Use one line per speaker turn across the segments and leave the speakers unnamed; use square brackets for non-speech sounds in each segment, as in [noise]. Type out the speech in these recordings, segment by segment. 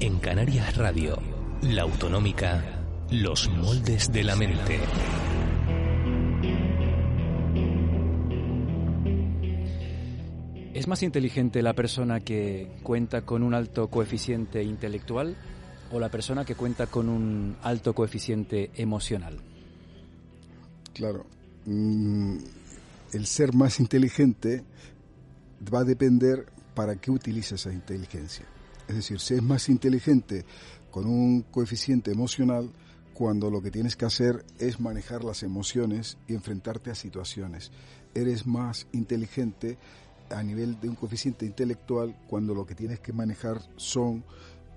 En Canarias Radio, la autonómica, los moldes de la mente.
¿Es más inteligente la persona que cuenta con un alto coeficiente intelectual o la persona que cuenta con un alto coeficiente emocional?
Claro. Mm, el ser más inteligente va a depender para qué utiliza esa inteligencia. Es decir, si es más inteligente con un coeficiente emocional cuando lo que tienes que hacer es manejar las emociones y enfrentarte a situaciones. Eres más inteligente a nivel de un coeficiente intelectual cuando lo que tienes que manejar son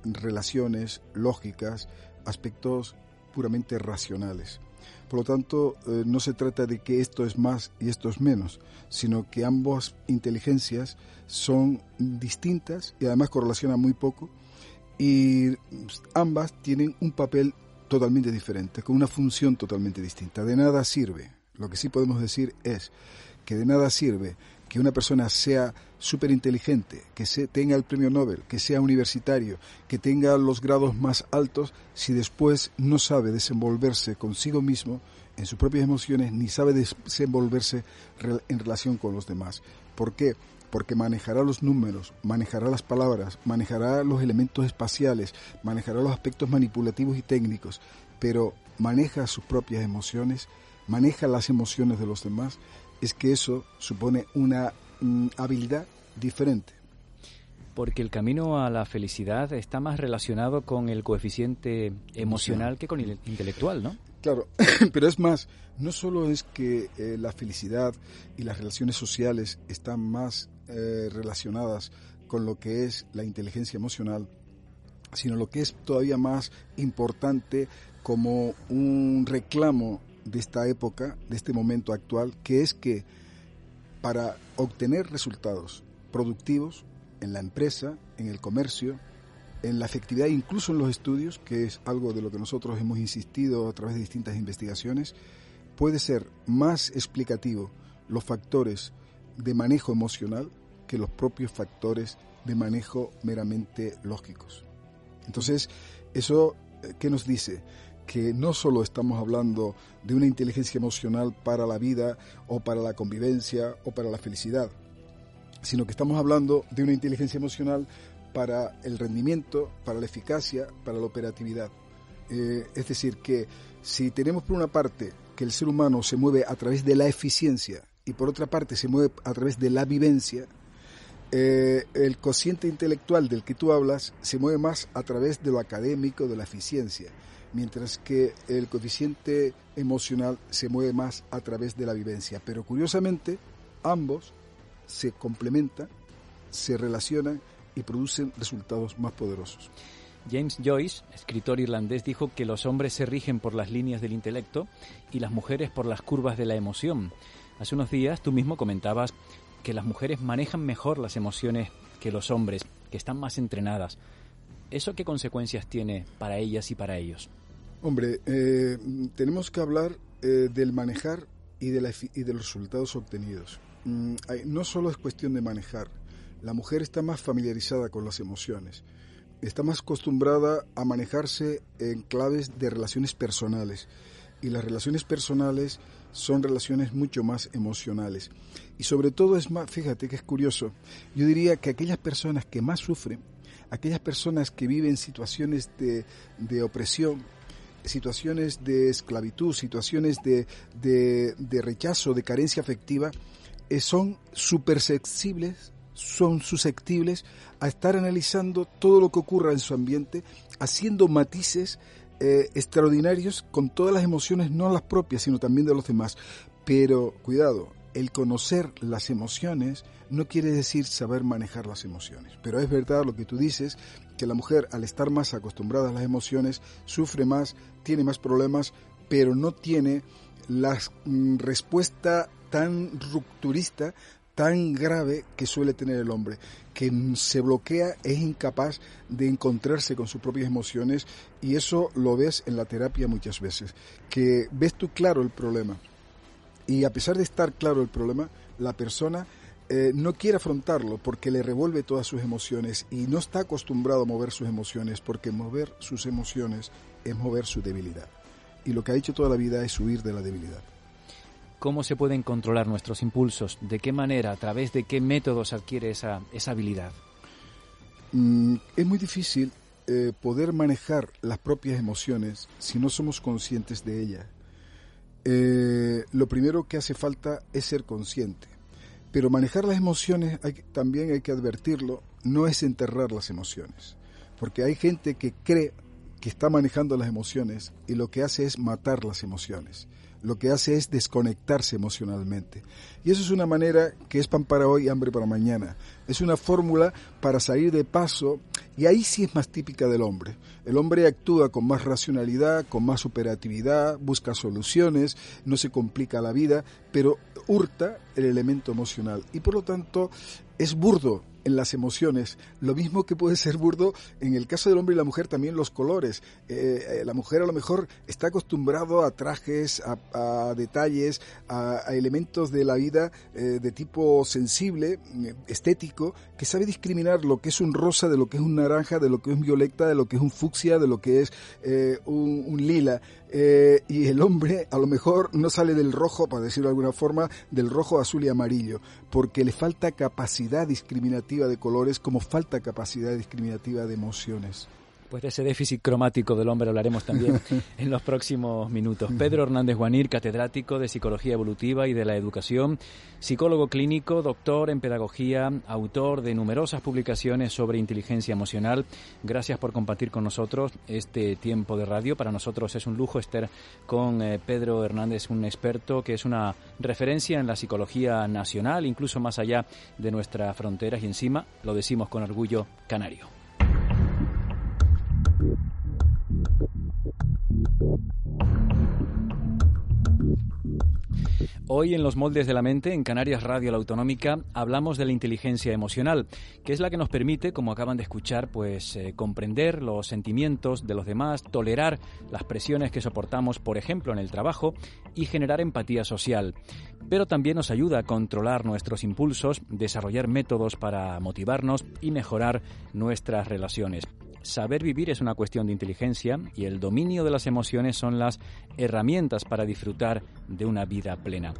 relaciones lógicas, aspectos puramente racionales. Por lo tanto, eh, no se trata de que esto es más y esto es menos, sino que ambas inteligencias son distintas y además correlacionan muy poco y ambas tienen un papel totalmente diferente, con una función totalmente distinta. De nada sirve, lo que sí podemos decir es que de nada sirve que una persona sea súper inteligente, que tenga el premio Nobel, que sea universitario, que tenga los grados más altos, si después no sabe desenvolverse consigo mismo en sus propias emociones, ni sabe desenvolverse en relación con los demás. ¿Por qué? Porque manejará los números, manejará las palabras, manejará los elementos espaciales, manejará los aspectos manipulativos y técnicos, pero maneja sus propias emociones, maneja las emociones de los demás es que eso supone una mm, habilidad diferente.
Porque el camino a la felicidad está más relacionado con el coeficiente emocional que con el intelectual, ¿no?
Claro, [clears throat] pero es más, no solo es que eh, la felicidad y las relaciones sociales están más eh, relacionadas con lo que es la inteligencia emocional, sino lo que es todavía más importante como un reclamo de esta época, de este momento actual, que es que para obtener resultados productivos en la empresa, en el comercio, en la efectividad, incluso en los estudios, que es algo de lo que nosotros hemos insistido a través de distintas investigaciones, puede ser más explicativo los factores de manejo emocional que los propios factores de manejo meramente lógicos. Entonces, ¿eso eh, qué nos dice? Que no solo estamos hablando de una inteligencia emocional para la vida o para la convivencia o para la felicidad, sino que estamos hablando de una inteligencia emocional para el rendimiento, para la eficacia, para la operatividad. Eh, es decir, que si tenemos por una parte que el ser humano se mueve a través de la eficiencia y por otra parte se mueve a través de la vivencia, eh, el cociente intelectual del que tú hablas se mueve más a través de lo académico, de la eficiencia mientras que el coeficiente emocional se mueve más a través de la vivencia. Pero curiosamente, ambos se complementan, se relacionan y producen resultados más poderosos.
James Joyce, escritor irlandés, dijo que los hombres se rigen por las líneas del intelecto y las mujeres por las curvas de la emoción. Hace unos días tú mismo comentabas que las mujeres manejan mejor las emociones que los hombres, que están más entrenadas. ¿Eso qué consecuencias tiene para ellas y para ellos?
Hombre, eh, tenemos que hablar eh, del manejar y de, los resultados obtenidos. Mm, no solo es cuestión de manejar, la mujer está más familiarizada con las emociones, está más acostumbrada a manejarse en claves de relaciones personales y las relaciones personales son relaciones mucho más emocionales. Y sobre todo es más, fíjate que es curioso, yo diría que aquellas personas que más sufren, aquellas personas que viven situaciones de, de opresión, situaciones de esclavitud, situaciones de, de, rechazo, de carencia afectiva, eh, son supersensibles, son susceptibles a estar analizando todo lo que ocurra en su ambiente, haciendo matices eh, extraordinarios con todas las emociones, no las propias, sino también de los demás. Pero cuidado, el conocer las emociones no quiere decir saber manejar las emociones. Pero es verdad lo que tú dices, que la mujer al estar más acostumbrada a las emociones sufre más, tiene más problemas, pero no tiene la mm, respuesta tan rupturista, tan grave que suele tener el hombre, que se bloquea, es incapaz de encontrarse con sus propias emociones y eso lo ves en la terapia muchas veces, que ves tú claro el problema y a pesar de estar claro el problema, la persona eh, no quiere afrontarlo porque le revuelve todas sus emociones y no está acostumbrado a mover sus emociones porque mover sus emociones es mover su debilidad. Y lo que ha dicho toda la vida es huir de la debilidad.
¿Cómo se pueden controlar nuestros impulsos? ¿De qué manera? ¿A través de qué métodos adquiere esa, esa habilidad?
Mm, es muy difícil eh, poder manejar las propias emociones si no somos conscientes de ellas. Eh, lo primero que hace falta es ser consciente. Pero manejar las emociones, también hay que advertirlo, no es enterrar las emociones. Porque hay gente que cree que está manejando las emociones y lo que hace es matar las emociones. Lo que hace es desconectarse emocionalmente. Y eso es una manera que es pan para hoy, hambre para mañana. Es una fórmula para salir de paso y ahí sí es más típica del hombre. El hombre actúa con más racionalidad, con más operatividad, busca soluciones, no se complica la vida, pero hurta el elemento emocional y por lo tanto es burdo en las emociones. Lo mismo que puede ser burdo en el caso del hombre y la mujer también los colores. Eh, eh, la mujer a lo mejor está acostumbrado a trajes, a, detalles, a, elementos de la vida eh, de tipo sensible, estético, que sabe discriminar lo que es un rosa de lo que es un naranja, de lo que es un violeta, de lo que es un fucsia, de lo que es un, lila. y el hombre a lo mejor no sale del rojo, para decirlo de alguna forma, del rojo, azul y amarillo, porque le falta capacidad discriminativa de colores como falta capacidad discriminativa de emociones.
Pues de ese déficit cromático del hombre hablaremos también [laughs] en los próximos minutos. Pedro Hernández Guanir, catedrático de Psicología Evolutiva y de la Educación, psicólogo clínico, doctor en Pedagogía, autor de numerosas publicaciones sobre inteligencia emocional. Gracias por compartir con nosotros este tiempo de radio. Para nosotros es un lujo estar con eh, Pedro Hernández, un experto que es una referencia en la psicología nacional, incluso más allá de nuestras fronteras y encima, lo decimos con orgullo, canario. Hoy en los moldes de la mente, en Canarias Radio La Autonómica, hablamos de la inteligencia emocional, que es la que nos permite, como acaban de escuchar, pues eh, comprender los sentimientos de los demás, tolerar las presiones que soportamos, por ejemplo, en el trabajo, y generar empatía social. Pero también nos ayuda a controlar nuestros impulsos, desarrollar métodos para motivarnos y mejorar nuestras relaciones. Saber vivir es una cuestión de inteligencia y el dominio de las emociones son las herramientas para disfrutar de una vida plena.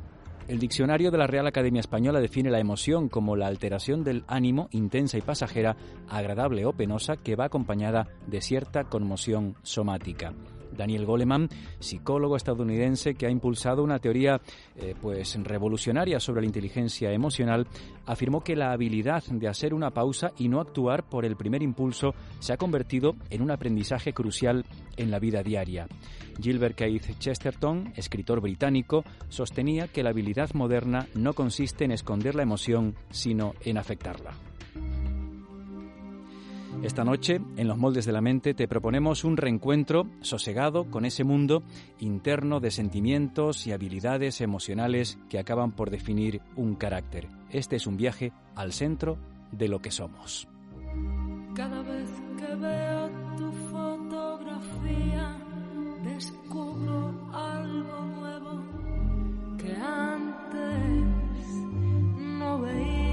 El diccionario de la Real Academia Española define la emoción como la alteración del ánimo intensa y pasajera, agradable o penosa, que va acompañada de cierta conmoción somática. Daniel Goleman, psicólogo estadounidense que ha impulsado una teoría eh, pues revolucionaria sobre la inteligencia emocional, afirmó que la habilidad de hacer una pausa y no actuar por el primer impulso se ha convertido en un aprendizaje crucial en la vida diaria. Gilbert Keith Chesterton, escritor británico, sostenía que la habilidad moderna no consiste en esconder la emoción, sino en afectarla. Esta noche, en los moldes de la mente, te proponemos un reencuentro sosegado con ese mundo interno de sentimientos y habilidades emocionales que acaban por definir un carácter. Este es un viaje al centro de lo que somos.
Cada vez que veo tu fotografía, descubro algo nuevo que antes no veía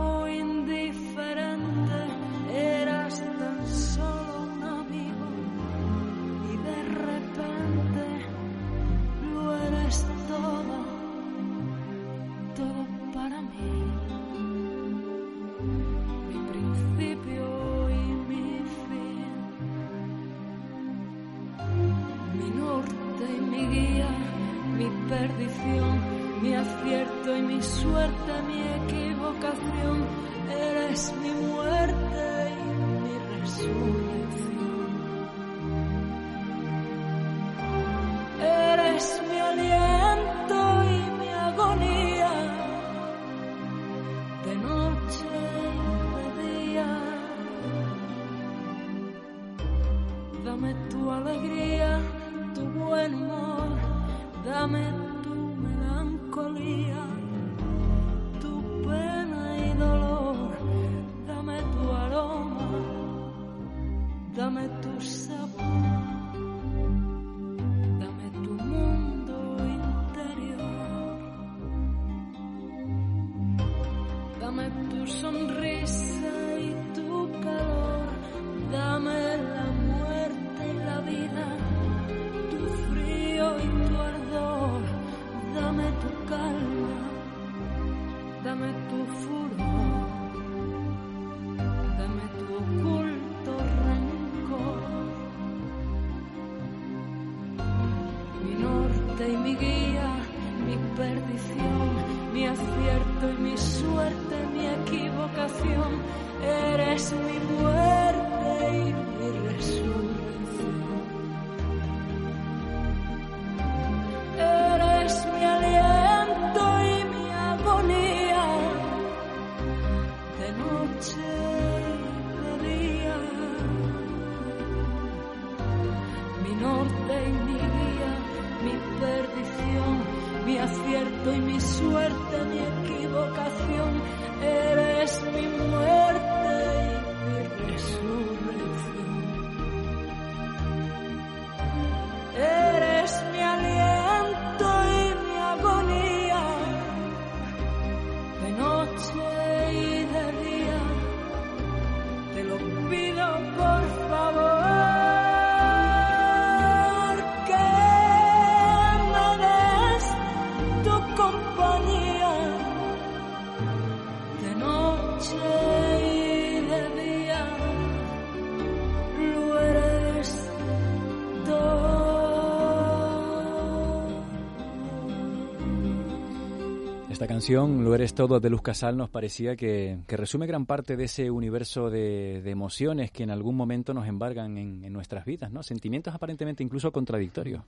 canción, Lo eres todo, de Luz Casal, nos parecía que, resume gran parte de ese universo de, emociones que en algún momento nos embargan en, nuestras vidas, ¿no? Sentimientos aparentemente incluso contradictorios.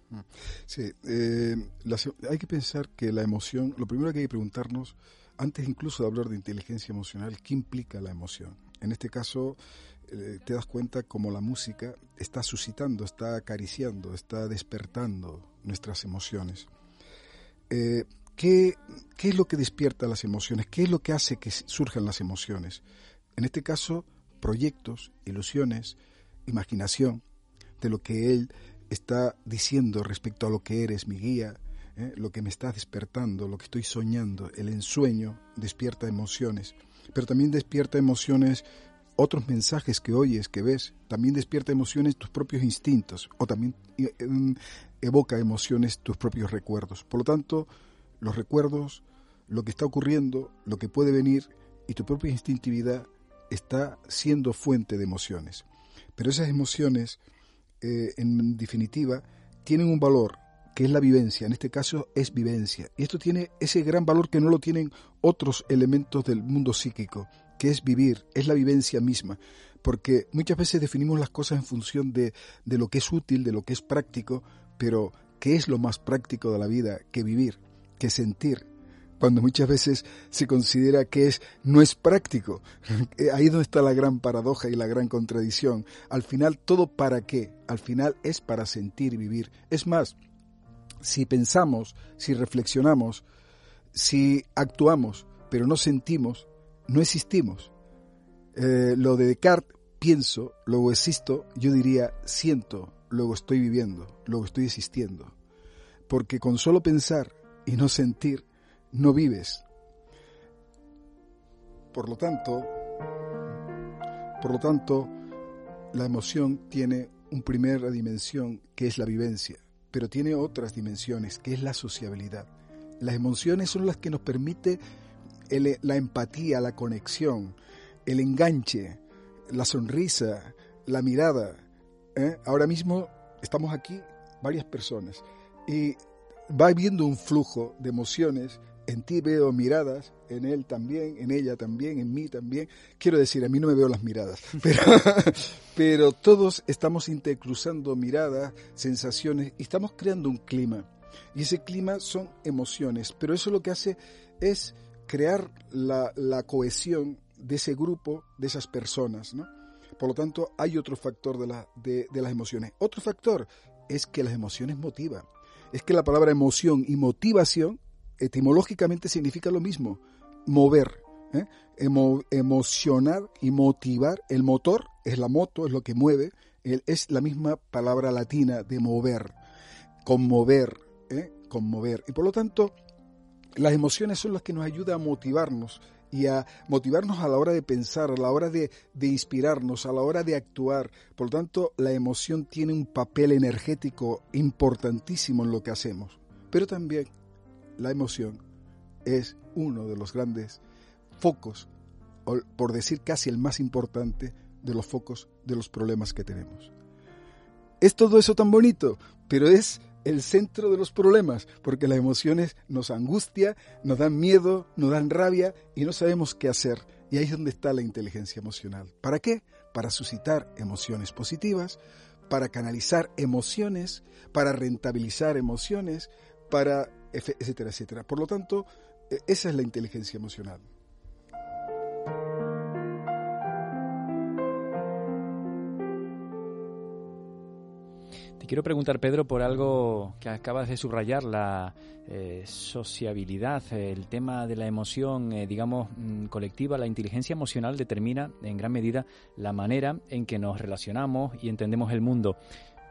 Sí, eh, hay que pensar que la emoción, lo primero que hay que preguntarnos, antes incluso de hablar de inteligencia emocional, ¿qué implica la emoción? En este caso, eh, te das cuenta como la música está suscitando, está acariciando, está despertando nuestras emociones. Eh, ¿qué, ¿Qué es lo que despierta las emociones? ¿Qué es lo que hace que surjan las emociones? En este caso, proyectos, ilusiones, imaginación de lo que él está diciendo respecto a lo que eres, mi guía, ¿eh? lo que me está despertando, lo que estoy soñando. El ensueño despierta emociones, pero también despierta emociones otros mensajes que oyes, que ves, también despierta emociones tus propios instintos o también eh, em, evoca emociones tus propios recuerdos. Por lo tanto, los recuerdos, lo que está ocurriendo, lo que puede venir y tu propia instintividad está siendo fuente de emociones. Pero esas emociones, eh, en definitiva, tienen un valor que es la vivencia, en este caso es vivencia. Y esto tiene ese gran valor que no lo tienen otros elementos del mundo psíquico, que es vivir, es la vivencia misma. Porque muchas veces definimos las cosas en función de, de lo que es útil, de lo que es práctico, pero ¿qué es lo más práctico de la vida que vivir, que sentir? Cuando muchas veces se considera que es no es práctico. [laughs] Ahí es donde está la gran paradoja y la gran contradicción. Al final, ¿todo para qué? Al final es para sentir y vivir. Es más, si pensamos, si reflexionamos, si actuamos, pero no sentimos, no existimos. Eh, lo de Descartes, pienso, luego existo, yo diría siento, luego estoy viviendo, luego estoy existiendo. Porque con solo pensar y no sentir, no vives. Por lo tanto, por lo tanto, la emoción tiene una primera dimensión que es la vivencia, pero tiene otras dimensiones que es la sociabilidad. Las emociones son las que nos permite la empatía, la conexión, el enganche, la sonrisa, la mirada. ¿eh? Ahora mismo estamos aquí varias personas y va habiendo un flujo de emociones en ti veo miradas, en él también, en ella también, en mí también. Quiero decir, a mí no me veo las miradas, [laughs] pero, todos estamos intercruzando miradas, sensaciones y estamos creando un clima. Y ese clima son emociones, pero eso lo que hace es crear la, la cohesión de ese grupo, de esas personas, ¿no? Por lo tanto, hay otro factor de, la, de, de las emociones. Otro factor es que las emociones motivan. Es que la palabra emoción y motivación etimológicamente significa lo mismo, mover, ¿eh? emocionar y motivar. El motor es la moto, es lo que mueve, es la misma palabra latina de mover, conmover, ¿eh? conmover. Y por lo tanto, las emociones son las que nos ayudan a motivarnos y a motivarnos a la hora de pensar, a la hora de, de, inspirarnos, a la hora de actuar. Por lo tanto, la emoción tiene un papel energético importantísimo en lo que hacemos. Pero también la emoción es uno de los grandes focos, por decir casi el más importante, de los focos de los problemas que tenemos. Es todo eso tan bonito, pero es el centro de los problemas, porque las emociones nos angustia, nos dan miedo, nos dan rabia y no sabemos qué hacer. Y ahí es donde está la inteligencia emocional. ¿Para qué? Para suscitar emociones positivas, para canalizar emociones, para rentabilizar emociones, para etcétera, etcétera. Por lo tanto, e, esa es la inteligencia emocional.
Te quiero preguntar, Pedro, por algo que acabas de subrayar, la eh, sociabilidad, el tema de la emoción, eh, digamos, mm, colectiva. La inteligencia emocional determina en gran medida la manera en que nos relacionamos y entendemos el mundo.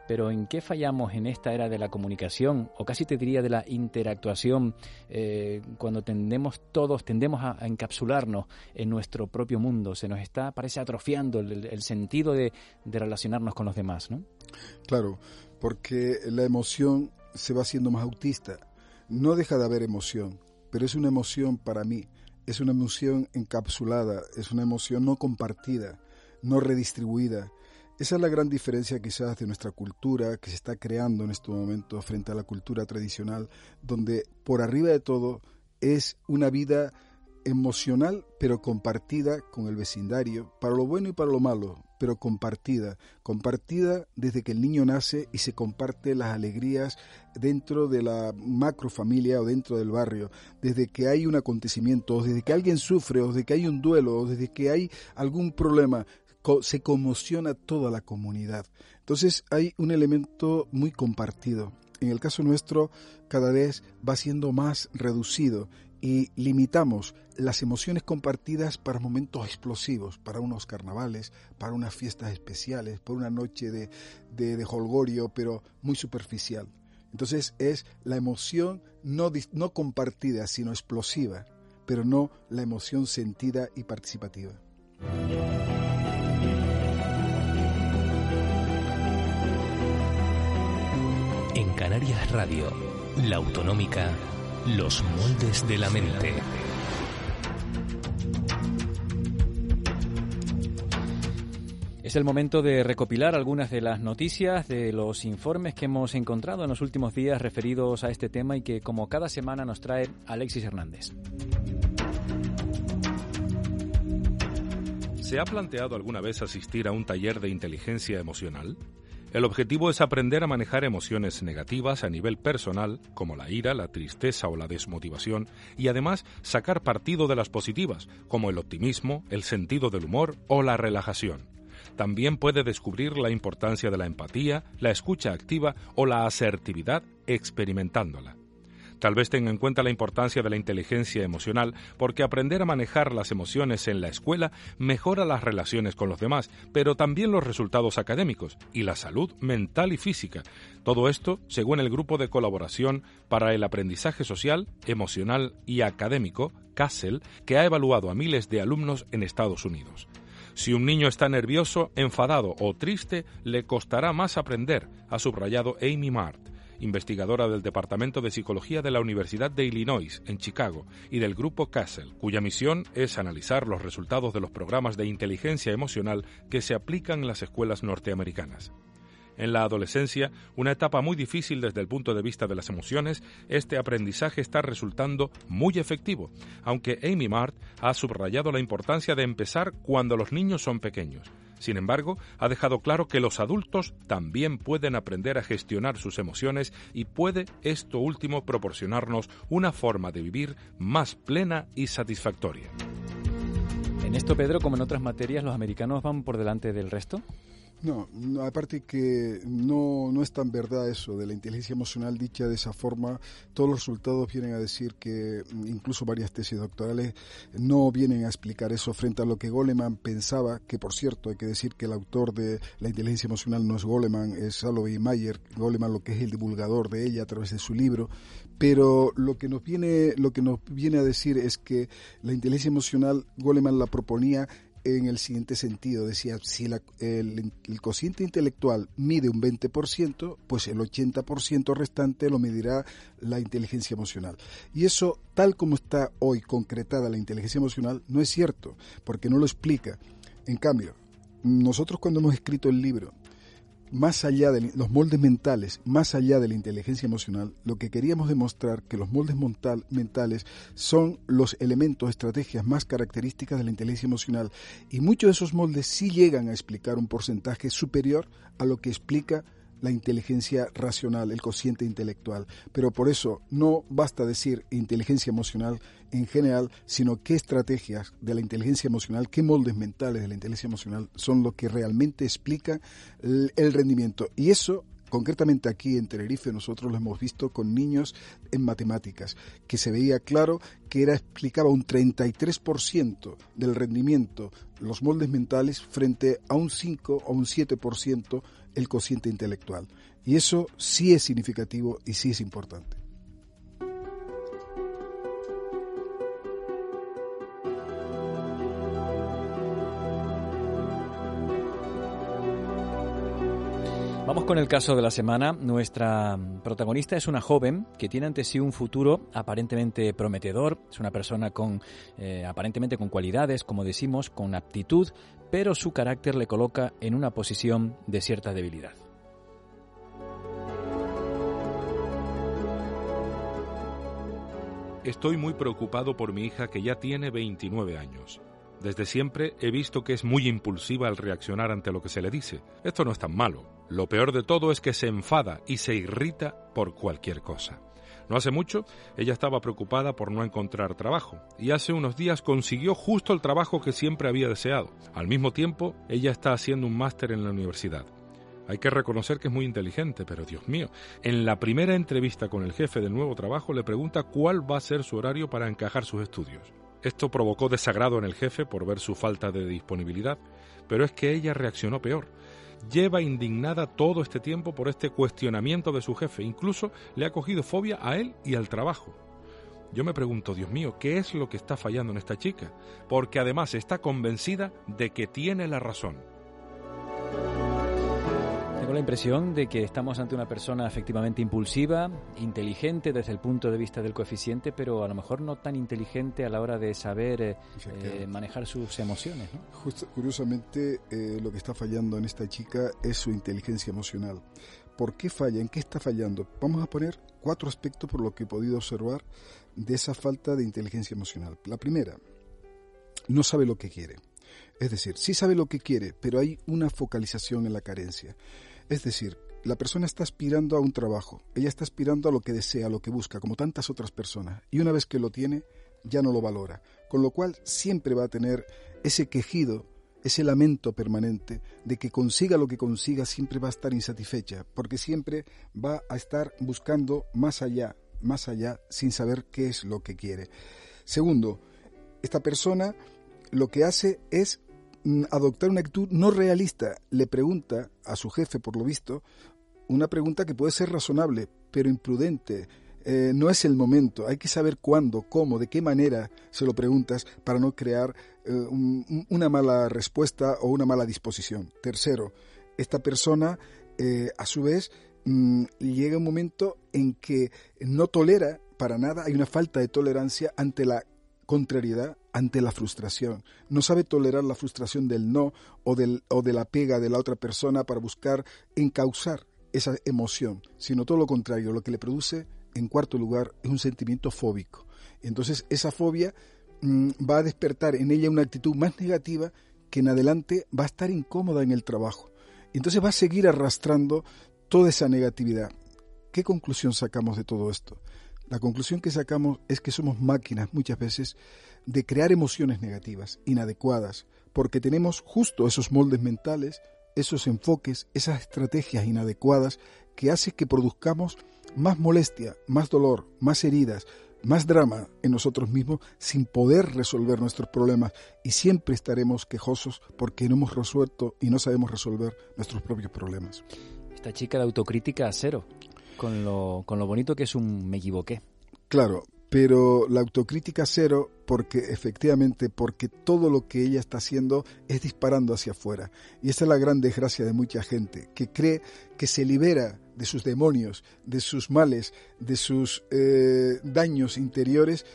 Pero ¿en qué fallamos en esta era de la comunicación, o casi te diría de la interactuación, eh, cuando tendemos todos, tendemos a, encapsularnos en nuestro propio mundo? Se nos está, parece, atrofiando el, sentido de, de, relacionarnos con los demás, ¿no?
Claro, porque la emoción se va haciendo más autista. No deja de haber emoción, pero es una emoción para mí, es una emoción encapsulada, es una emoción no compartida, no redistribuida esa es la gran diferencia quizás de nuestra cultura que se está creando en este momento frente a la cultura tradicional, donde por arriba de todo es una vida emocional pero compartida con el vecindario, para lo bueno y para lo malo, pero compartida, compartida desde que el niño nace y se comparte las alegrías dentro de la macrofamilia o dentro del barrio, desde que hay un acontecimiento, desde que alguien sufre, o desde que hay un duelo, o desde que hay algún problema, se conmociona toda la comunidad. Entonces hay un elemento muy compartido. En el caso nuestro cada vez va siendo más reducido y limitamos las emociones compartidas para momentos explosivos, para unos carnavales, para unas fiestas especiales, para una noche de, de, holgorio, pero muy superficial. Entonces es la emoción no, no compartida, sino explosiva, pero no la emoción sentida y participativa.
Canarias Radio, la autonómica, los moldes de la mente.
Es el momento de recopilar algunas de las noticias de los informes que hemos encontrado en los últimos días referidos a este tema y que como cada semana nos trae Alexis Hernández.
¿Se ha planteado alguna vez asistir a un taller de inteligencia emocional? El objetivo es aprender a manejar emociones negativas a nivel personal, como la ira, la tristeza o la desmotivación, y además sacar partido de las positivas, como el optimismo, el sentido del humor o la relajación. También puede descubrir la importancia de la empatía, la escucha activa o la asertividad experimentándola. Tal vez tenga en cuenta la importancia de la inteligencia emocional porque aprender a manejar las emociones en la escuela mejora las relaciones con los demás, pero también los resultados académicos y la salud mental y física. Todo esto según el Grupo de Colaboración para el Aprendizaje Social, Emocional y Académico, CASEL, que ha evaluado a miles de alumnos en Estados Unidos. Si un niño está nervioso, enfadado o triste, le costará más aprender, ha subrayado Amy Mart investigadora del Departamento de Psicología de la Universidad de Illinois, en Chicago, y del Grupo Castle, cuya misión es analizar los resultados de los programas de inteligencia emocional que se aplican en las escuelas norteamericanas. En la adolescencia, una etapa muy difícil desde el punto de vista de las emociones, este aprendizaje está resultando muy efectivo, aunque Amy Mart ha subrayado la importancia de empezar cuando los niños son pequeños. Sin embargo, ha dejado claro que los adultos también pueden aprender a gestionar sus emociones y puede esto último proporcionarnos una forma de vivir más plena y satisfactoria.
En esto, Pedro, como en otras materias, los americanos van por delante del resto.
No, aparte que no, no es tan verdad eso de la inteligencia emocional dicha de esa forma. Todos los resultados vienen a decir que mm, incluso varias tesis doctorales no vienen a explicar eso frente a lo que Goleman pensaba, que por cierto hay que decir que el autor de la inteligencia emocional no es Goleman, es Salovey Mayer, Goleman lo que es el divulgador de ella a través de su libro, pero lo que nos viene lo que nos viene a decir es que la inteligencia emocional Goleman la proponía en el siguiente sentido. Decía, si el, el, cociente intelectual mide un 20%, pues el 80% restante lo medirá la inteligencia emocional. Y eso, tal como está hoy concretada la inteligencia emocional, no es cierto, porque no lo explica. En cambio, nosotros cuando hemos escrito el libro más allá de los moldes mentales, más allá de la inteligencia emocional, lo que queríamos demostrar que los moldes mentales son los elementos, estrategias más características de la inteligencia emocional. Y muchos de esos moldes sí llegan a explicar un porcentaje superior a lo que explica la inteligencia racional, el cociente intelectual. Pero por eso no basta decir inteligencia emocional en general, sino qué estrategias de la inteligencia emocional, qué moldes mentales de la inteligencia emocional son lo que realmente explica el, rendimiento. Y eso concretamente aquí en Tenerife nosotros lo hemos visto con niños en matemáticas, que se veía claro que era explicaba un 33% del rendimiento los moldes mentales frente a un 5 o un 7% el cociente intelectual. Y eso sí es significativo y sí es importante.
Vamos con el caso de la semana. Nuestra protagonista es una joven que tiene ante sí un futuro aparentemente prometedor. Es una persona con eh, aparentemente con cualidades, como decimos, con aptitud, pero su carácter le coloca en una posición de cierta debilidad.
Estoy muy preocupado por mi hija que ya tiene 29 años. Desde siempre he visto que es muy impulsiva al reaccionar ante lo que se le dice. Esto no es tan malo. Lo peor de todo es que se enfada y se irrita por cualquier cosa. No hace mucho, ella estaba preocupada por no encontrar trabajo, y hace unos días consiguió justo el trabajo que siempre había deseado. Al mismo tiempo, ella está haciendo un máster en la universidad. Hay que reconocer que es muy inteligente, pero Dios mío, en la primera entrevista con el jefe del nuevo trabajo le pregunta cuál va a ser su horario para encajar sus estudios. Esto provocó desagrado en el jefe por ver su falta de disponibilidad, pero es que ella reaccionó peor. Lleva indignada todo este tiempo por este cuestionamiento de su jefe, incluso le ha cogido fobia a él y al trabajo. Yo me pregunto, Dios mío, ¿qué es lo que está fallando en esta chica? Porque además está convencida de que tiene la razón
la impresión de que estamos ante una persona efectivamente impulsiva, inteligente desde el punto de vista del coeficiente, pero a lo mejor no tan inteligente a la hora de saber eh, eh, manejar sus emociones.
curiosamente, eh, lo que está fallando en esta chica es su inteligencia emocional. ¿Por qué falla? ¿En qué está fallando? Vamos a poner cuatro aspectos por lo que he podido observar de esa falta de inteligencia emocional. La primera, no sabe lo que quiere. Es decir, sí sabe lo que quiere, pero hay una focalización en la carencia. Es decir, la persona está aspirando a un trabajo, ella está aspirando a lo que desea, a lo que busca, como tantas otras personas, y una vez que lo tiene, ya no lo valora, con lo cual siempre va a tener ese quejido, ese lamento permanente de que consiga lo que consiga, siempre va a estar insatisfecha, porque siempre va a estar buscando más allá, más allá, sin saber qué es lo que quiere. Segundo, esta persona lo que hace es adoptar una actitud no realista. Le pregunta a su jefe, por lo visto, una pregunta que puede ser razonable, pero imprudente. Eh, no es el momento, hay que saber cuándo, cómo, de qué manera se lo preguntas para no crear eh, una mala respuesta o una mala disposición. Tercero, esta persona, eh, a su vez, mm, llega un momento en que no tolera para nada, hay una falta de tolerancia ante la contrariedad, ante la frustración. No sabe tolerar la frustración del no o, del, o de la pega de la otra persona para buscar encauzar esa emoción, sino todo lo contrario, lo que le produce, en cuarto lugar, es un sentimiento fóbico. Entonces esa fobia mm, va a despertar en ella una actitud más negativa que en adelante va a estar incómoda en el trabajo. Entonces va a seguir arrastrando toda esa negatividad. ¿Qué conclusión sacamos de todo esto? La conclusión que sacamos es que somos máquinas muchas veces de crear emociones negativas, inadecuadas, porque tenemos justo esos moldes mentales, esos enfoques, esas estrategias inadecuadas que hacen que produzcamos más molestia, más dolor, más heridas, más drama en nosotros mismos sin poder resolver nuestros problemas y siempre estaremos quejosos porque no hemos resuelto y no sabemos resolver nuestros propios problemas.
Esta chica de autocrítica a cero, con lo, con lo bonito que es un me equivoqué.
Claro, pero la autocrítica cero porque efectivamente porque todo lo que ella está haciendo es disparando hacia afuera. Y esa es la gran desgracia de mucha gente que cree que se libera de sus demonios, de sus males, de sus eh, daños interiores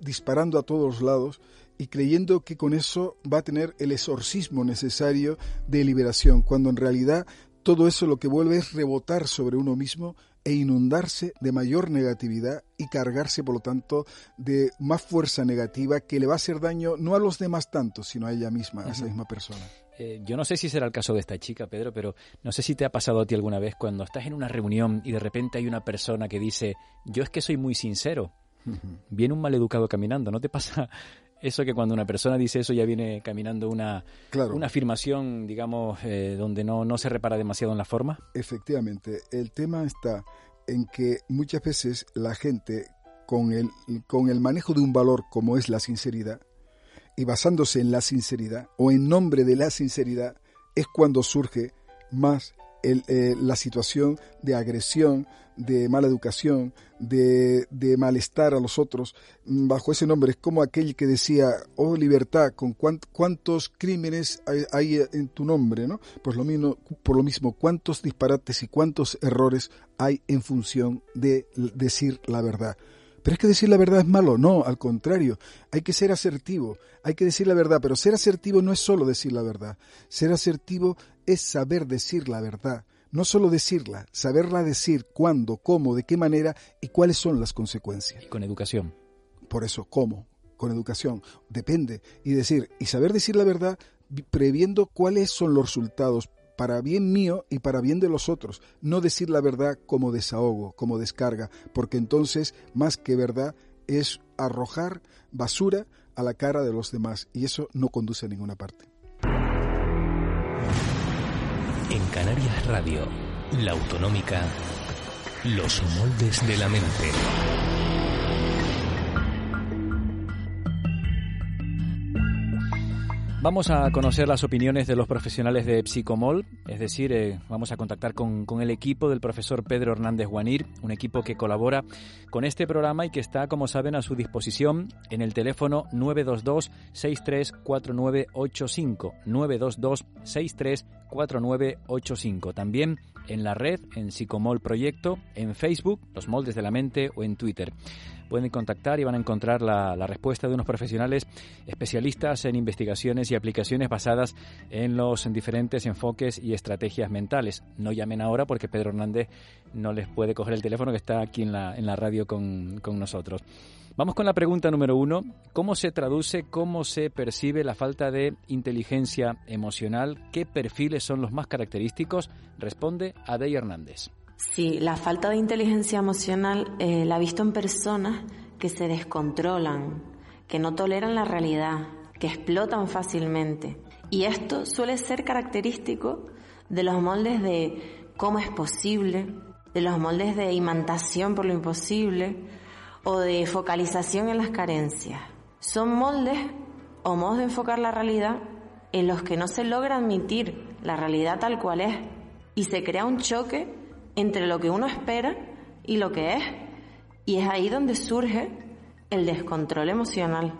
disparando a todos lados y creyendo que con eso va a tener el exorcismo necesario de liberación, cuando en realidad todo eso lo que vuelve es rebotar sobre uno mismo e inundarse de mayor negatividad y cargarse, por lo tanto, de más fuerza negativa que le va a hacer daño no a los demás tanto, sino a ella misma, a esa misma persona.
Eh, yo no sé si será el caso de esta chica, Pedro, pero no sé si te ha pasado a ti alguna vez cuando estás en una reunión y de repente hay una persona que dice, yo es que soy muy sincero. Viene un maleducado caminando, ¿no te pasa eso que cuando una persona dice eso ya viene caminando una, una afirmación, digamos, eh, donde no, no se repara demasiado en la forma?
Efectivamente, el tema está en que muchas veces la gente con el, con el manejo de un valor como es la sinceridad, y basándose en la sinceridad o en nombre de la sinceridad, es cuando surge más eh, la situación de agresión, de mala educación, de, malestar a los otros, mm, bajo ese nombre. Es como aquel que decía, oh libertad, ¿con cuántos crímenes hay, en tu nombre? ¿no? Pues lo mismo, por lo mismo, cuántos disparates y cuántos errores hay en función de decir la verdad. Pero es que decir la verdad es malo, no, al contrario, hay que ser asertivo, hay que decir la verdad, pero ser asertivo no es solo decir la verdad, ser asertivo es saber decir la verdad, no solo decirla, saberla decir cuándo, cómo, de qué manera y cuáles son las consecuencias.
Y con educación.
Por eso, ¿cómo? Con educación, depende. Y decir, y saber decir la verdad previendo cuáles son los resultados para bien mío y para bien de los otros. No decir la verdad como desahogo, como descarga, porque entonces, más que verdad, es arrojar basura a la cara de los demás y eso no conduce a ninguna parte.
En Canarias Radio, la autonómica, los moldes de la mente.
Vamos a conocer las opiniones de los profesionales de Psicomol, es decir, eh, vamos a contactar con, el equipo del profesor Pedro Hernández Guanir, un equipo que colabora con este programa y que está, como saben, a su disposición en el teléfono 922-634985, 922-634985. También en la red, en Psicomol Proyecto, en Facebook, Los Moldes de la Mente o en Twitter pueden contactar y van a encontrar la, respuesta de unos profesionales especialistas en investigaciones y aplicaciones basadas en los diferentes enfoques y estrategias mentales. No llamen ahora porque Pedro Hernández no les puede coger el teléfono que está aquí en la, en la radio con, con nosotros. Vamos con la pregunta número uno. ¿Cómo se traduce, cómo se percibe la falta de inteligencia emocional? ¿Qué perfiles son los más característicos? Responde Adey Hernández.
Sí, la falta de inteligencia emocional eh, la he visto en personas que se descontrolan, que no toleran la realidad, que explotan fácilmente. Y esto suele ser característico de los moldes de cómo es posible, de los moldes de imantación por lo imposible o de focalización en las carencias. Son moldes o modos de enfocar la realidad en los que no se logra admitir la realidad tal cual es y se crea un choque entre lo que uno espera y lo que es. Y es ahí donde surge el descontrol emocional.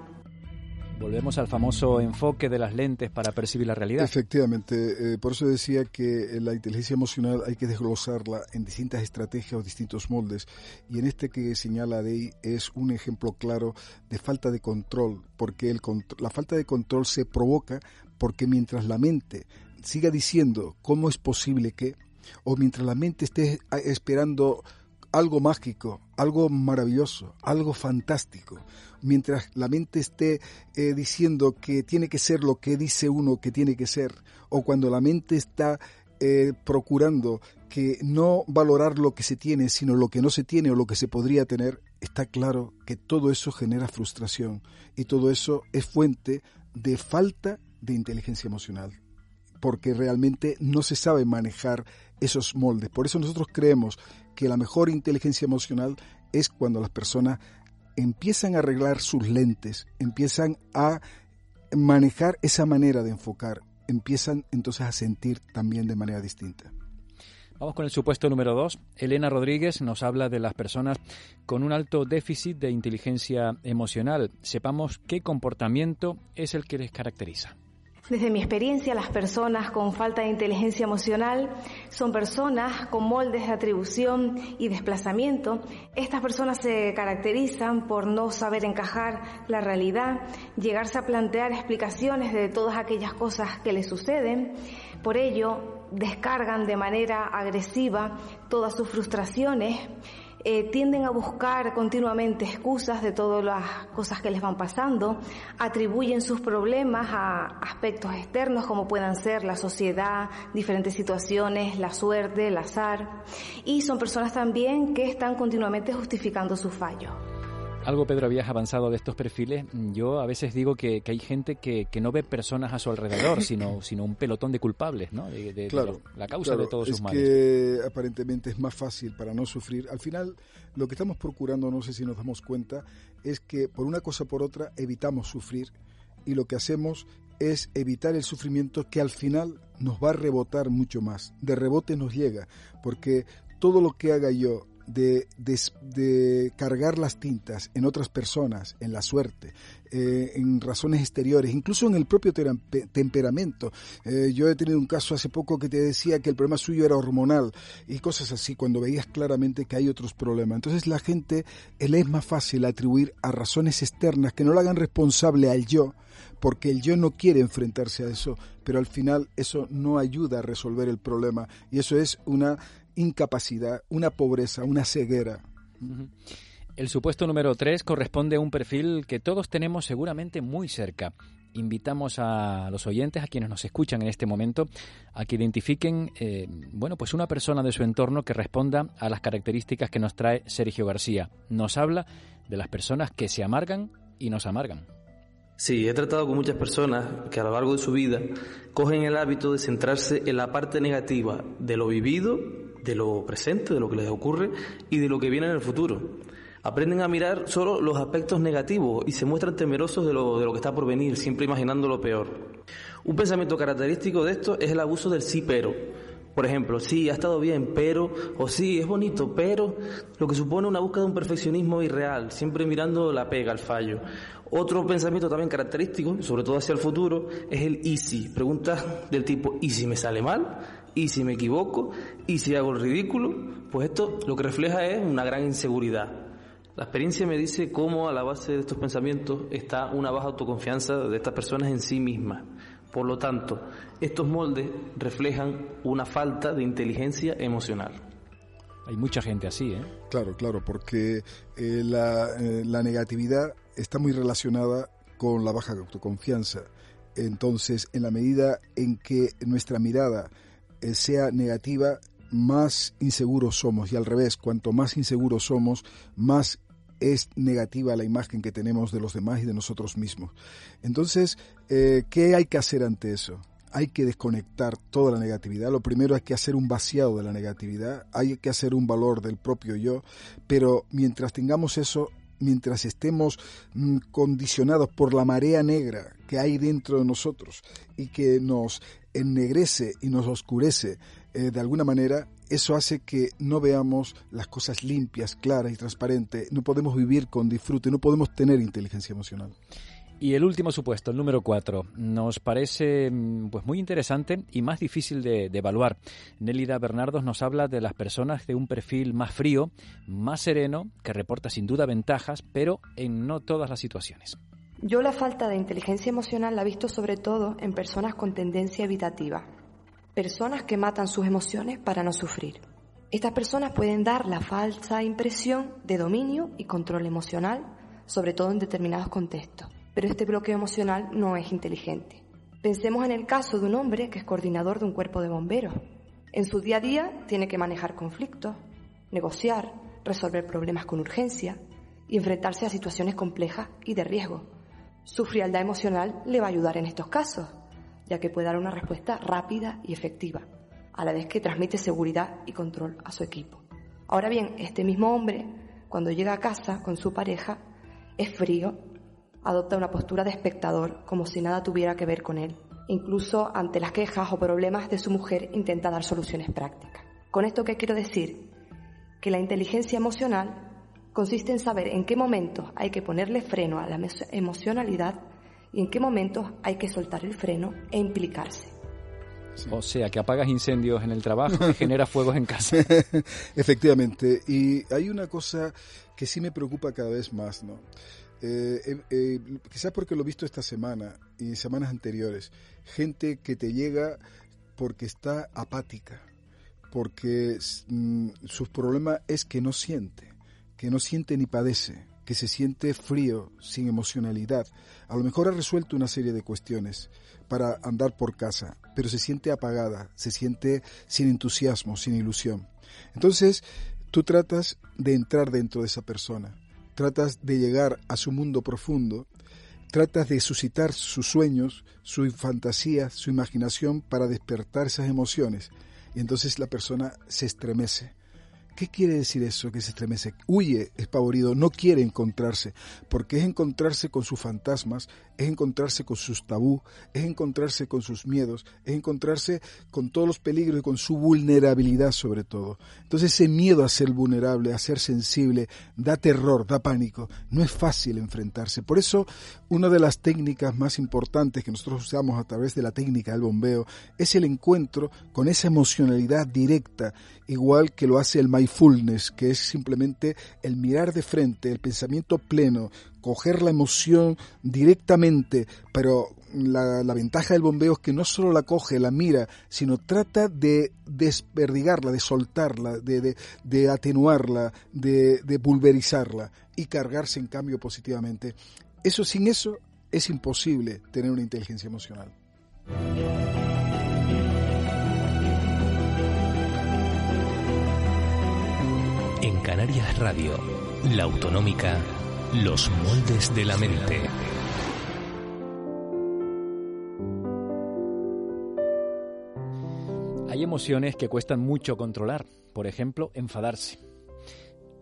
Volvemos al famoso enfoque de las lentes para percibir la realidad.
Efectivamente, eh, por eso decía que la inteligencia emocional hay que desglosarla en distintas estrategias o distintos moldes. Y en este que señala Day es un ejemplo claro de falta de control, porque el la falta de control se provoca porque mientras la mente siga diciendo cómo es posible que, o mientras la mente esté esperando algo mágico, algo maravilloso, algo fantástico, mientras la mente esté eh, diciendo que tiene que ser lo que dice uno que tiene que ser, o cuando la mente está eh, procurando que no valorar lo que se tiene, sino lo que no se tiene o lo que se podría tener, está claro que todo eso genera frustración y todo eso es fuente de falta de inteligencia emocional, porque realmente no se sabe manejar esos moldes. Por eso nosotros creemos que la mejor inteligencia emocional es cuando las personas empiezan a arreglar sus lentes, empiezan a manejar esa manera de enfocar, empiezan entonces a sentir también de manera distinta.
Vamos con el supuesto número dos. Elena Rodríguez nos habla de las personas con un alto déficit de inteligencia emocional. Sepamos qué comportamiento es el que les caracteriza.
Desde mi experiencia, las personas con falta de inteligencia emocional son personas con moldes de atribución y desplazamiento. Estas personas se caracterizan por no saber encajar la realidad, llegarse a plantear explicaciones de todas aquellas cosas que les suceden. Por ello, descargan de manera agresiva todas sus frustraciones, eh, tienden a buscar continuamente excusas de todas las cosas que les van pasando, atribuyen sus problemas a aspectos externos como puedan ser la sociedad, diferentes situaciones, la suerte, el azar, y son personas también que están continuamente justificando sus fallos.
Algo, Pedro, habías avanzado de estos perfiles. Yo a veces digo que, hay gente que, no ve personas a su alrededor, [laughs] sino, sino un pelotón de culpables, ¿no? De,
claro,
la causa de todos sus males.
que aparentemente es más fácil para no sufrir. Al final, lo que estamos procurando, no sé si nos damos cuenta, es que por una cosa o por otra evitamos sufrir y lo que hacemos es evitar el sufrimiento que al final nos va a rebotar mucho más. De rebote nos llega, porque todo lo que haga yo de, de, cargar las tintas en otras personas, en la suerte, eh, en razones exteriores, incluso en el propio temperamento. Eh, yo he tenido un caso hace poco que te decía que el problema suyo era hormonal y cosas así, cuando veías claramente que hay otros problemas. Entonces la gente le es más fácil atribuir a razones externas que no lo hagan responsable al yo, porque el yo no quiere enfrentarse a eso, pero al final eso no ayuda a resolver el problema y eso es una incapacidad, una pobreza, una ceguera.
El supuesto número tres corresponde a un perfil que todos tenemos seguramente muy cerca. Invitamos a los oyentes, a quienes nos escuchan en este momento, a que identifiquen, eh, bueno, pues una persona de su entorno que responda a las características que nos trae Sergio García. Nos habla de las personas que se amargan y nos amargan.
Sí, he tratado con muchas personas que a lo largo de su vida cogen el hábito de centrarse en la parte negativa de lo vivido de lo presente, de lo que les ocurre y de lo que viene en el futuro. Aprenden a mirar solo los aspectos negativos y se muestran temerosos de lo, de lo que está por venir, siempre imaginando lo peor. Un pensamiento característico de esto es el abuso del sí pero. Por ejemplo, sí, ha estado bien, pero, o sí, es bonito, pero, lo que supone una búsqueda de un perfeccionismo irreal, siempre mirando la pega, el fallo. Otro pensamiento también característico, sobre todo hacia el futuro, es el easy. Preguntas del tipo, ¿y si me sale mal? Y si me equivoco y si hago el ridículo, pues esto lo que refleja es una gran inseguridad. La experiencia me dice cómo a la base de estos pensamientos está una baja autoconfianza de estas personas en sí mismas. Por lo tanto, estos moldes reflejan una falta de inteligencia emocional.
Hay mucha gente así, ¿eh?
Claro, claro, porque eh, la, eh, la negatividad está muy relacionada con la baja autoconfianza. Entonces, en la medida en que nuestra mirada sea negativa, más inseguros somos. Y al revés, cuanto más inseguros somos, más es negativa la imagen que tenemos de los demás y de nosotros mismos. Entonces, eh, ¿qué hay que hacer ante eso? Hay que desconectar toda la negatividad. Lo primero hay que hacer un vaciado de la negatividad, hay que hacer un valor del propio yo, pero mientras tengamos eso, mientras estemos mm, condicionados por la marea negra que hay dentro de nosotros y que nos ennegrece y nos oscurece eh, de alguna manera, eso hace que no veamos las cosas limpias, claras y transparentes. No podemos vivir con disfrute, no podemos tener inteligencia emocional.
Y el último supuesto, el número cuatro, nos parece mm, pues muy interesante y más difícil de, de, evaluar. Nélida Bernardos nos habla de las personas de un perfil más frío, más sereno, que reporta sin duda ventajas, pero en no todas las situaciones.
Yo la falta de inteligencia emocional la he visto sobre todo en personas con tendencia evitativa, personas que matan sus emociones para no sufrir. Estas personas pueden dar la falsa impresión de dominio y control emocional, sobre todo en determinados contextos pero este bloqueo emocional no es inteligente. Pensemos en el caso de un hombre que es coordinador de un cuerpo de bomberos. En su día a día tiene que manejar conflictos, negociar, resolver problemas con urgencia y enfrentarse a situaciones complejas y de riesgo. Su frialdad emocional le va a ayudar en estos casos, ya que puede dar una respuesta rápida y efectiva, a la vez que transmite seguridad y control a su equipo. Ahora bien, este mismo hombre, cuando llega a casa con su pareja, es frío adopta una postura de espectador, como si nada tuviera que ver con él. Incluso ante las quejas o problemas de su mujer intenta dar soluciones prácticas. ¿Con esto qué quiero decir? Que la inteligencia emocional consiste en saber en qué momentos hay que ponerle freno a la emocionalidad y en qué momentos hay que soltar el freno e implicarse.
O sea, que apagas incendios en el trabajo y generas fuegos en casa. [laughs]
Efectivamente. Y hay una cosa que sí me preocupa cada vez más, ¿no? Eh, eh, eh, quizás porque lo he visto esta semana y semanas anteriores, gente que te llega porque está apática, porque mm, su problema es que no siente, que no siente ni padece, que se siente frío, sin emocionalidad. A lo mejor ha resuelto una serie de cuestiones para andar por casa, pero se siente apagada, se siente sin entusiasmo, sin ilusión. Entonces, tú tratas de entrar dentro de esa persona tratas de llegar a su mundo profundo, tratas de suscitar sus sueños, su fantasía, su imaginación para despertar esas emociones. Y entonces la persona se estremece, ¿Qué quiere decir eso que se estremece? Huye, espavorido, no quiere encontrarse, porque es encontrarse con sus fantasmas, es encontrarse con sus tabú, es encontrarse con sus miedos, es encontrarse con todos los peligros y con su vulnerabilidad sobre todo. Entonces ese miedo a ser vulnerable, a ser sensible, da terror, da pánico, no es fácil enfrentarse. Por eso una de las técnicas más importantes que nosotros usamos a través de la técnica del bombeo es el encuentro con esa emocionalidad directa, igual que lo hace el mindfulness, que es simplemente el mirar de frente, el pensamiento pleno, coger la emoción directamente, pero la, ventaja del bombeo es que no solo la coge, la mira, sino trata de desperdigarla, de soltarla, de, atenuarla, de, de pulverizarla y cargarse en cambio positivamente. Eso sin eso es imposible tener una inteligencia emocional.
En Canarias Radio, la autonómica, los moldes de la mente.
Hay emociones que cuestan mucho controlar, por ejemplo, enfadarse.